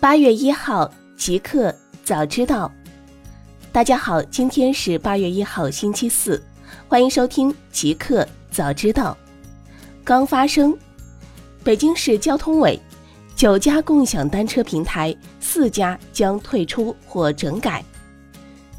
八月一号，极客早知道。大家好，今天是八月一号，星期四，欢迎收听极客早知道。刚发生，北京市交通委九家共享单车平台四家将退出或整改。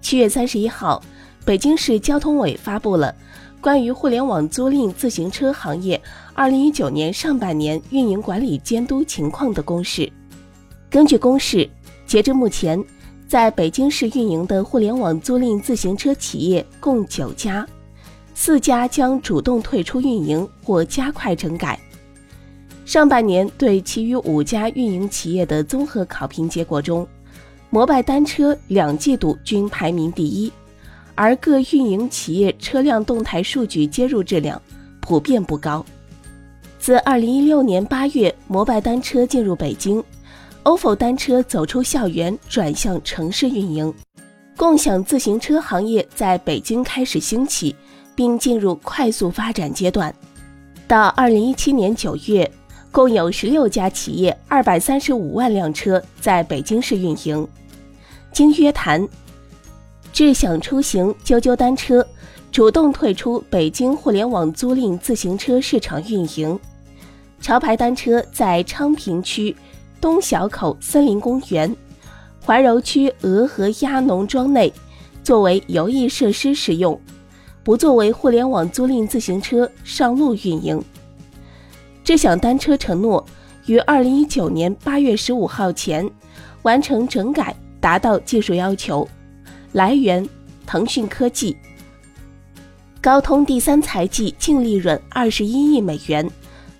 七月三十一号，北京市交通委发布了关于互联网租赁自行车行业二零一九年上半年运营管理监督情况的公示。根据公示，截至目前，在北京市运营的互联网租赁自行车企业共九家，四家将主动退出运营或加快整改。上半年对其余五家运营企业的综合考评结果中，摩拜单车两季度均排名第一，而各运营企业车辆动态数据接入质量普遍不高。自2016年8月，摩拜单车进入北京。Ofo 单车走出校园，转向城市运营，共享自行车行业在北京开始兴起，并进入快速发展阶段。到二零一七年九月，共有十六家企业，二百三十五万辆车在北京市运营。经约谈，智享出行、啾啾单车主动退出北京互联网租赁自行车市场运营。潮牌单车在昌平区。东小口森林公园、怀柔区鹅河鸭农庄内作为游艺设施使用，不作为互联网租赁自行车上路运营。智享单车承诺于二零一九年八月十五号前完成整改，达到技术要求。来源：腾讯科技。高通第三财季净利润二十一亿美元，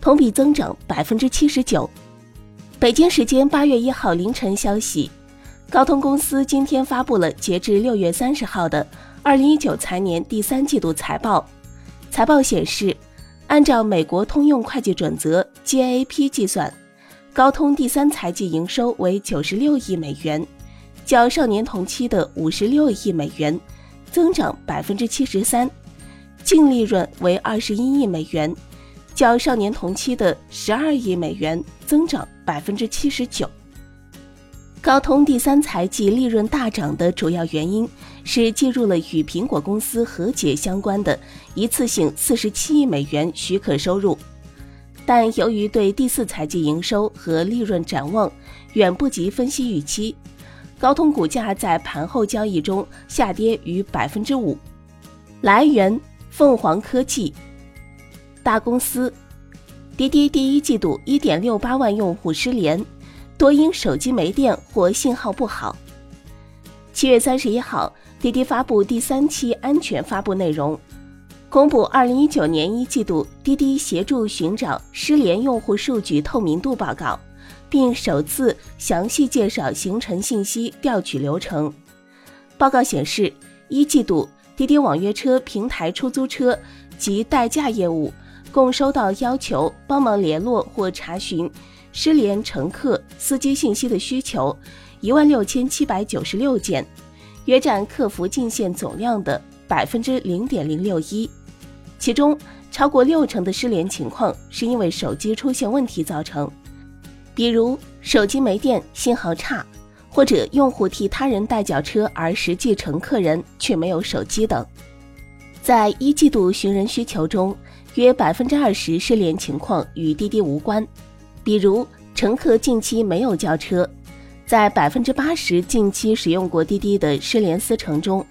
同比增长百分之七十九。北京时间八月一号凌晨消息，高通公司今天发布了截至六月三十号的二零一九财年第三季度财报。财报显示，按照美国通用会计准则 GAAP 计算，高通第三财季营收为九十六亿美元，较上年同期的五十六亿美元增长百分之七十三，净利润为二十一亿美元。较上年同期的十二亿美元增长百分之七十九。高通第三财季利润大涨的主要原因是计入了与苹果公司和解相关的一次性四十七亿美元许可收入，但由于对第四财季营收和利润展望远不及分析预期，高通股价在盘后交易中下跌逾百分之五。来源：凤凰科技。大公司，滴滴第一季度一点六八万用户失联，多因手机没电或信号不好。七月三十一号，滴滴发布第三期安全发布内容，公布二零一九年一季度滴滴协助寻找失联用户数据透明度报告，并首次详细介绍行程信息调取流程。报告显示，一季度滴滴网约车平台出租车及代驾业务。共收到要求帮忙联络或查询失联乘客、司机信息的需求一万六千七百九十六件，约占客服进线总量的百分之零点零六一。其中，超过六成的失联情况是因为手机出现问题造成，比如手机没电、信号差，或者用户替他人代叫车而实际乘客人却没有手机等。在一季度寻人需求中，约百分之二十失联情况与滴滴无关，比如乘客近期没有叫车，在百分之八十近期使用过滴滴的失联司乘中，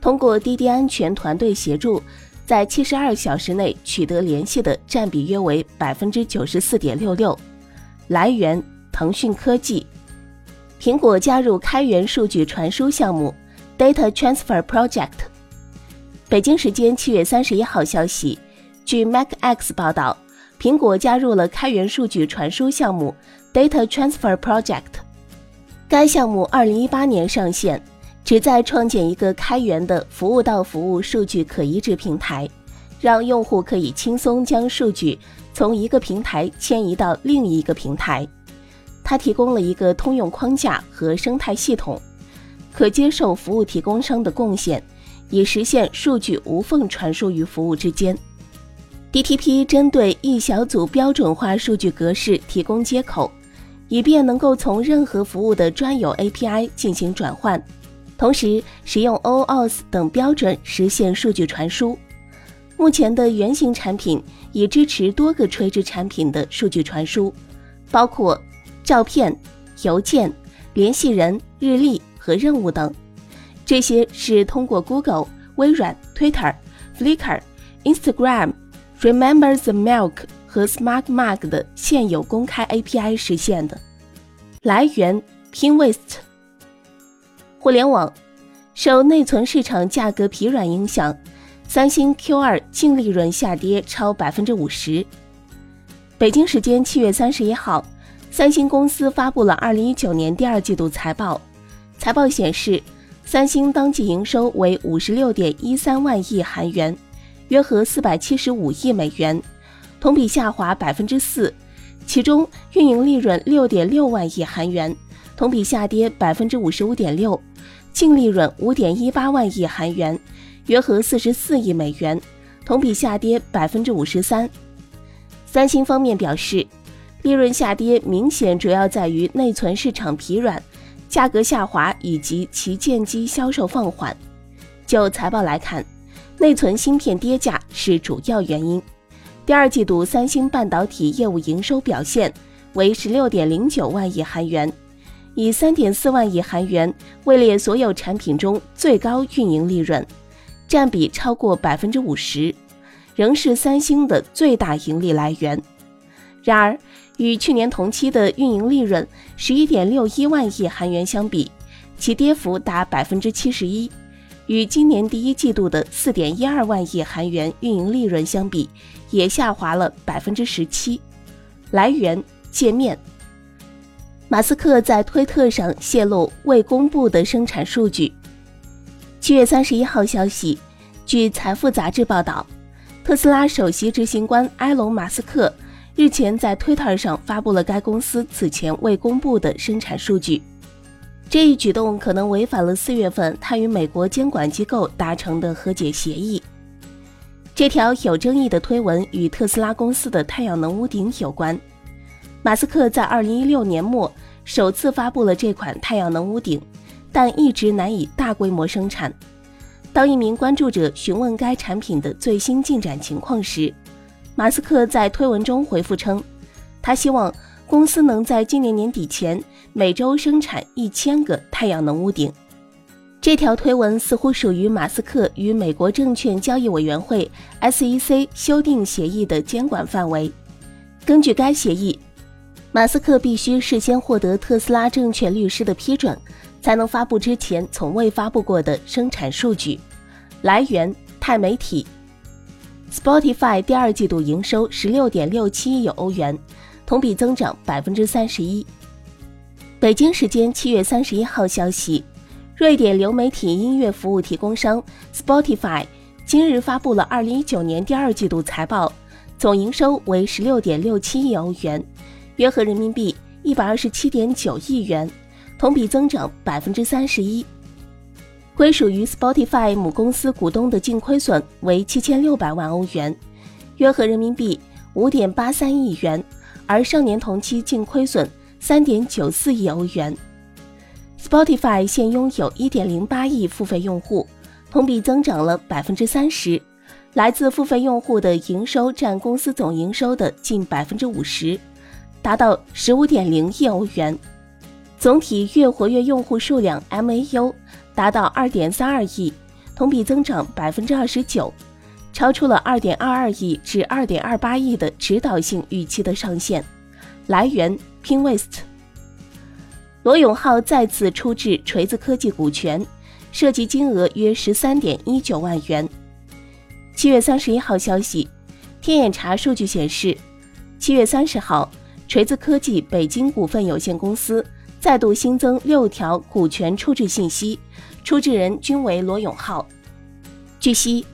通过滴滴安全团队协助，在七十二小时内取得联系的占比约为百分之九十四点六六。来源：腾讯科技。苹果加入开源数据传输项目 Data Transfer Project。北京时间七月三十一号消息。据 MacX 报道，苹果加入了开源数据传输项目 Data Transfer Project。该项目2018年上线，旨在创建一个开源的服务到服务数据可移植平台，让用户可以轻松将数据从一个平台迁移到另一个平台。它提供了一个通用框架和生态系统，可接受服务提供商的贡献，以实现数据无缝传输于服务之间。DTP 针对一小组标准化数据格式提供接口，以便能够从任何服务的专有 API 进行转换，同时使用 OAuth 等标准实现数据传输。目前的原型产品已支持多个垂直产品的数据传输，包括照片、邮件、联系人、日历和任务等。这些是通过 Google、微软、Twitter、Flickr、Instagram、Remember the Milk 和 SmartMag 的现有公开 API 实现的。来源：Pinterest。互联网受内存市场价格疲软影响。三星 Q2 净利润下跌超百分之五十。北京时间七月三十一号，三星公司发布了二零一九年第二季度财报。财报显示，三星当季营收为五十六点一三万亿韩元，约合四百七十五亿美元，同比下滑百分之四。其中，运营利润六点六万亿韩元，同比下跌百分之五十五点六，净利润五点一八万亿韩元。约合四十四亿美元，同比下跌百分之五十三。三星方面表示，利润下跌明显主要在于内存市场疲软、价格下滑以及旗舰机销售放缓。就财报来看，内存芯片跌价是主要原因。第二季度三星半导体业务营收表现为十六点零九万亿韩元，以三点四万亿韩元位列所有产品中最高运营利润。占比超过百分之五十，仍是三星的最大盈利来源。然而，与去年同期的运营利润十一点六一万亿韩元相比，其跌幅达百分之七十一；与今年第一季度的四点一二万亿韩元运营利润相比，也下滑了百分之十七。来源：界面。马斯克在推特上泄露未公布的生产数据。七月三十一号消息，据《财富》杂志报道，特斯拉首席执行官埃隆·马斯克日前在推特上发布了该公司此前未公布的生产数据。这一举动可能违反了四月份他与美国监管机构达成的和解协议。这条有争议的推文与特斯拉公司的太阳能屋顶有关。马斯克在二零一六年末首次发布了这款太阳能屋顶。但一直难以大规模生产。当一名关注者询问该产品的最新进展情况时，马斯克在推文中回复称，他希望公司能在今年年底前每周生产一千个太阳能屋顶。这条推文似乎属于马斯克与美国证券交易委员会 （SEC） 修订协议的监管范围。根据该协议，马斯克必须事先获得特斯拉证券律师的批准。才能发布之前从未发布过的生产数据。来源：钛媒体。Spotify 第二季度营收十六点六七亿欧元，同比增长百分之三十一。北京时间七月三十一号消息，瑞典流媒体音乐服务提供商 Spotify 今日发布了二零一九年第二季度财报，总营收为十六点六七亿欧元，约合人民币一百二十七点九亿元。同比增长百分之三十一，归属于 Spotify 母公司股东的净亏损为七千六百万欧元，约合人民币五点八三亿元，而上年同期净亏损三点九四亿欧元。Spotify 现拥有一点零八亿付费用户，同比增长了百分之三十，来自付费用户的营收占公司总营收的近百分之五十，达到十五点零亿欧元。总体月活跃用户数量 MAU 达到二点三二亿，同比增长百分之二十九，超出了二点二二亿至二点二八亿的指导性预期的上限。来源：Pinterest。罗永浩再次出质锤子科技股权，涉及金额约十三点一九万元。七月三十一号消息，天眼查数据显示，七月三十号，锤子科技北京股份有限公司。再度新增六条股权出质信息，出质人均为罗永浩。据悉，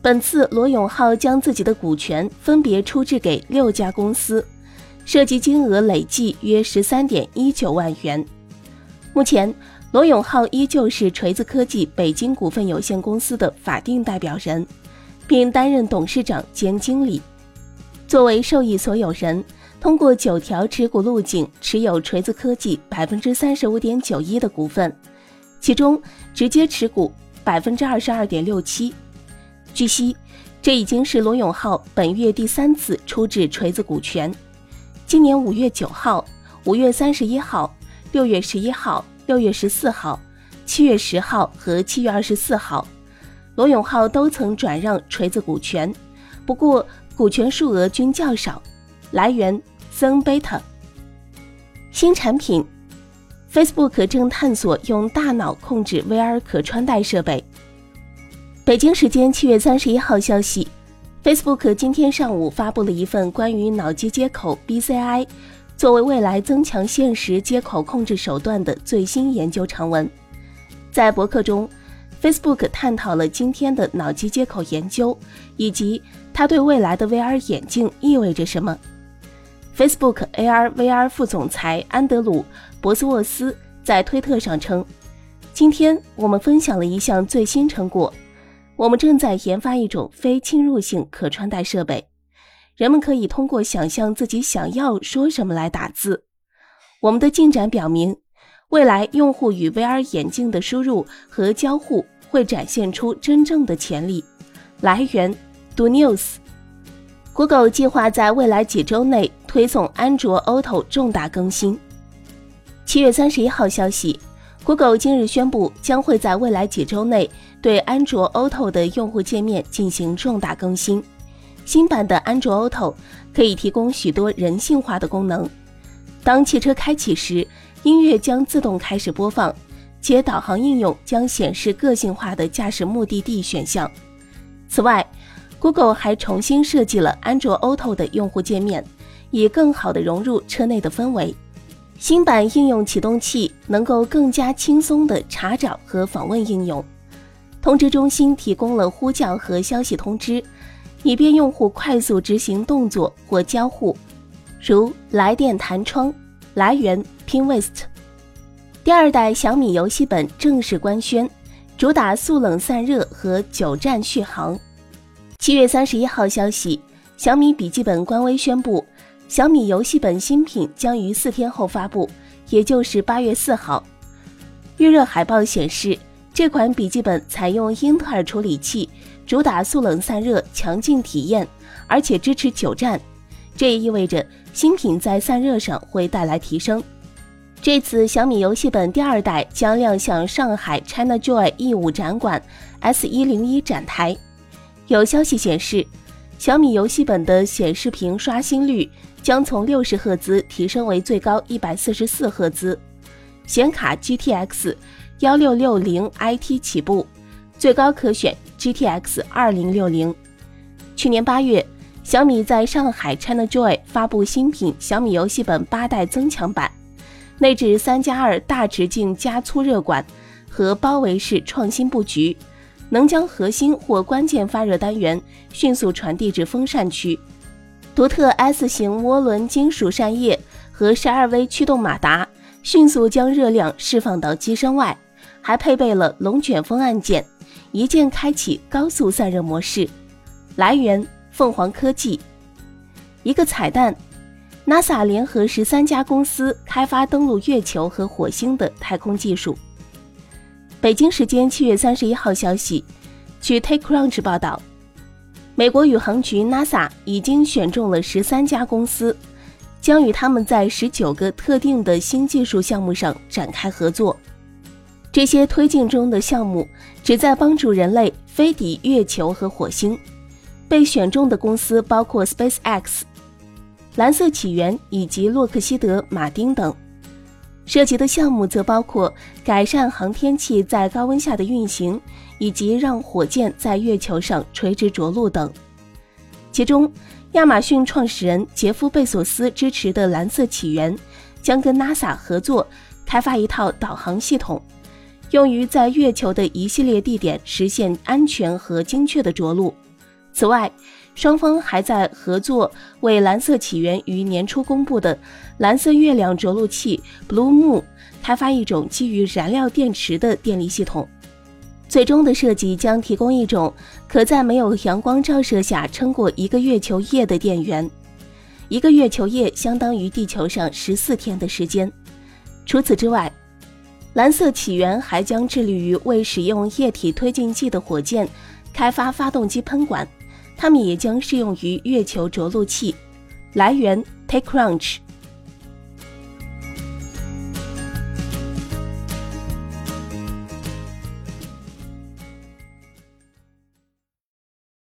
本次罗永浩将自己的股权分别出质给六家公司，涉及金额累计约十三点一九万元。目前，罗永浩依旧是锤子科技北京股份有限公司的法定代表人，并担任董事长兼经理。作为受益所有人。通过九条持股路径持有锤子科技百分之三十五点九一的股份，其中直接持股百分之二十二点六七。据悉，这已经是罗永浩本月第三次出质锤子股权。今年五月九号、五月三十一号、六月十一号、六月十四号、七月十号和七月二十四号，罗永浩都曾转让锤子股权，不过股权数额均较少。来源：Zen Beta。新产品：Facebook 正探索用大脑控制 VR 可穿戴设备。北京时间七月三十一号消息，Facebook 今天上午发布了一份关于脑机接口 BCI 作为未来增强现实接口控制手段的最新研究长文。在博客中，Facebook 探讨了今天的脑机接口研究，以及它对未来的 VR 眼镜意味着什么。Facebook AR/VR 副总裁安德鲁·博斯沃斯在推特上称：“今天我们分享了一项最新成果，我们正在研发一种非侵入性可穿戴设备，人们可以通过想象自己想要说什么来打字。我们的进展表明，未来用户与 VR 眼镜的输入和交互会展现出真正的潜力。”来源：Do News。Google 计划在未来几周内推送安卓 Auto 重大更新。七月三十一号消息，Google 今日宣布将会在未来几周内对安卓 Auto 的用户界面进行重大更新。新版的安卓 Auto 可以提供许多人性化的功能。当汽车开启时，音乐将自动开始播放，且导航应用将显示个性化的驾驶目的地选项。此外，Google 还重新设计了安卓 Auto 的用户界面，以更好地融入车内的氛围。新版应用启动器能够更加轻松地查找和访问应用。通知中心提供了呼叫和消息通知，以便用户快速执行动作或交互，如来电弹窗。来源：Pinwest。第二代小米游戏本正式官宣，主打速冷散热和久战续航。七月三十一号消息，小米笔记本官微宣布，小米游戏本新品将于四天后发布，也就是八月四号。预热海报显示，这款笔记本采用英特尔处理器，主打速冷散热、强劲体验，而且支持久战。这也意味着新品在散热上会带来提升。这次小米游戏本第二代将亮相上海 ChinaJoy E 五展馆 S 一零一展台。有消息显示，小米游戏本的显示屏刷新率将从六十赫兹提升为最高一百四十四赫兹，显卡 GTX 幺六六零 IT 起步，最高可选 GTX 二零六零。去年八月，小米在上海 ChinaJoy 发布新品小米游戏本八代增强版，内置三加二大直径加粗热管和包围式创新布局。能将核心或关键发热单元迅速传递至风扇区，独特 S 型涡轮金属扇叶和十二 V 驱动马达迅速将热量释放到机身外，还配备了龙卷风按键，一键开启高速散热模式。来源：凤凰科技。一个彩蛋：NASA 联合十三家公司开发登陆月球和火星的太空技术。北京时间七月三十一号消息，据 TechCrunch 报道，美国宇航局 NASA 已经选中了十三家公司，将与他们在十九个特定的新技术项目上展开合作。这些推进中的项目旨在帮助人类飞抵月球和火星。被选中的公司包括 SpaceX、蓝色起源以及洛克希德·马丁等。涉及的项目则包括改善航天器在高温下的运行，以及让火箭在月球上垂直着陆等。其中，亚马逊创始人杰夫·贝索斯支持的蓝色起源将跟 NASA 合作开发一套导航系统，用于在月球的一系列地点实现安全和精确的着陆。此外，双方还在合作，为蓝色起源于年初公布的蓝色月亮着陆器 Blue Moon 开发一种基于燃料电池的电力系统。最终的设计将提供一种可在没有阳光照射下撑过一个月球夜的电源。一个月球夜相当于地球上十四天的时间。除此之外，蓝色起源还将致力于为使用液体推进剂的火箭开发发动机喷管，它们也将适用于月球着陆器。来源：TechCrunch。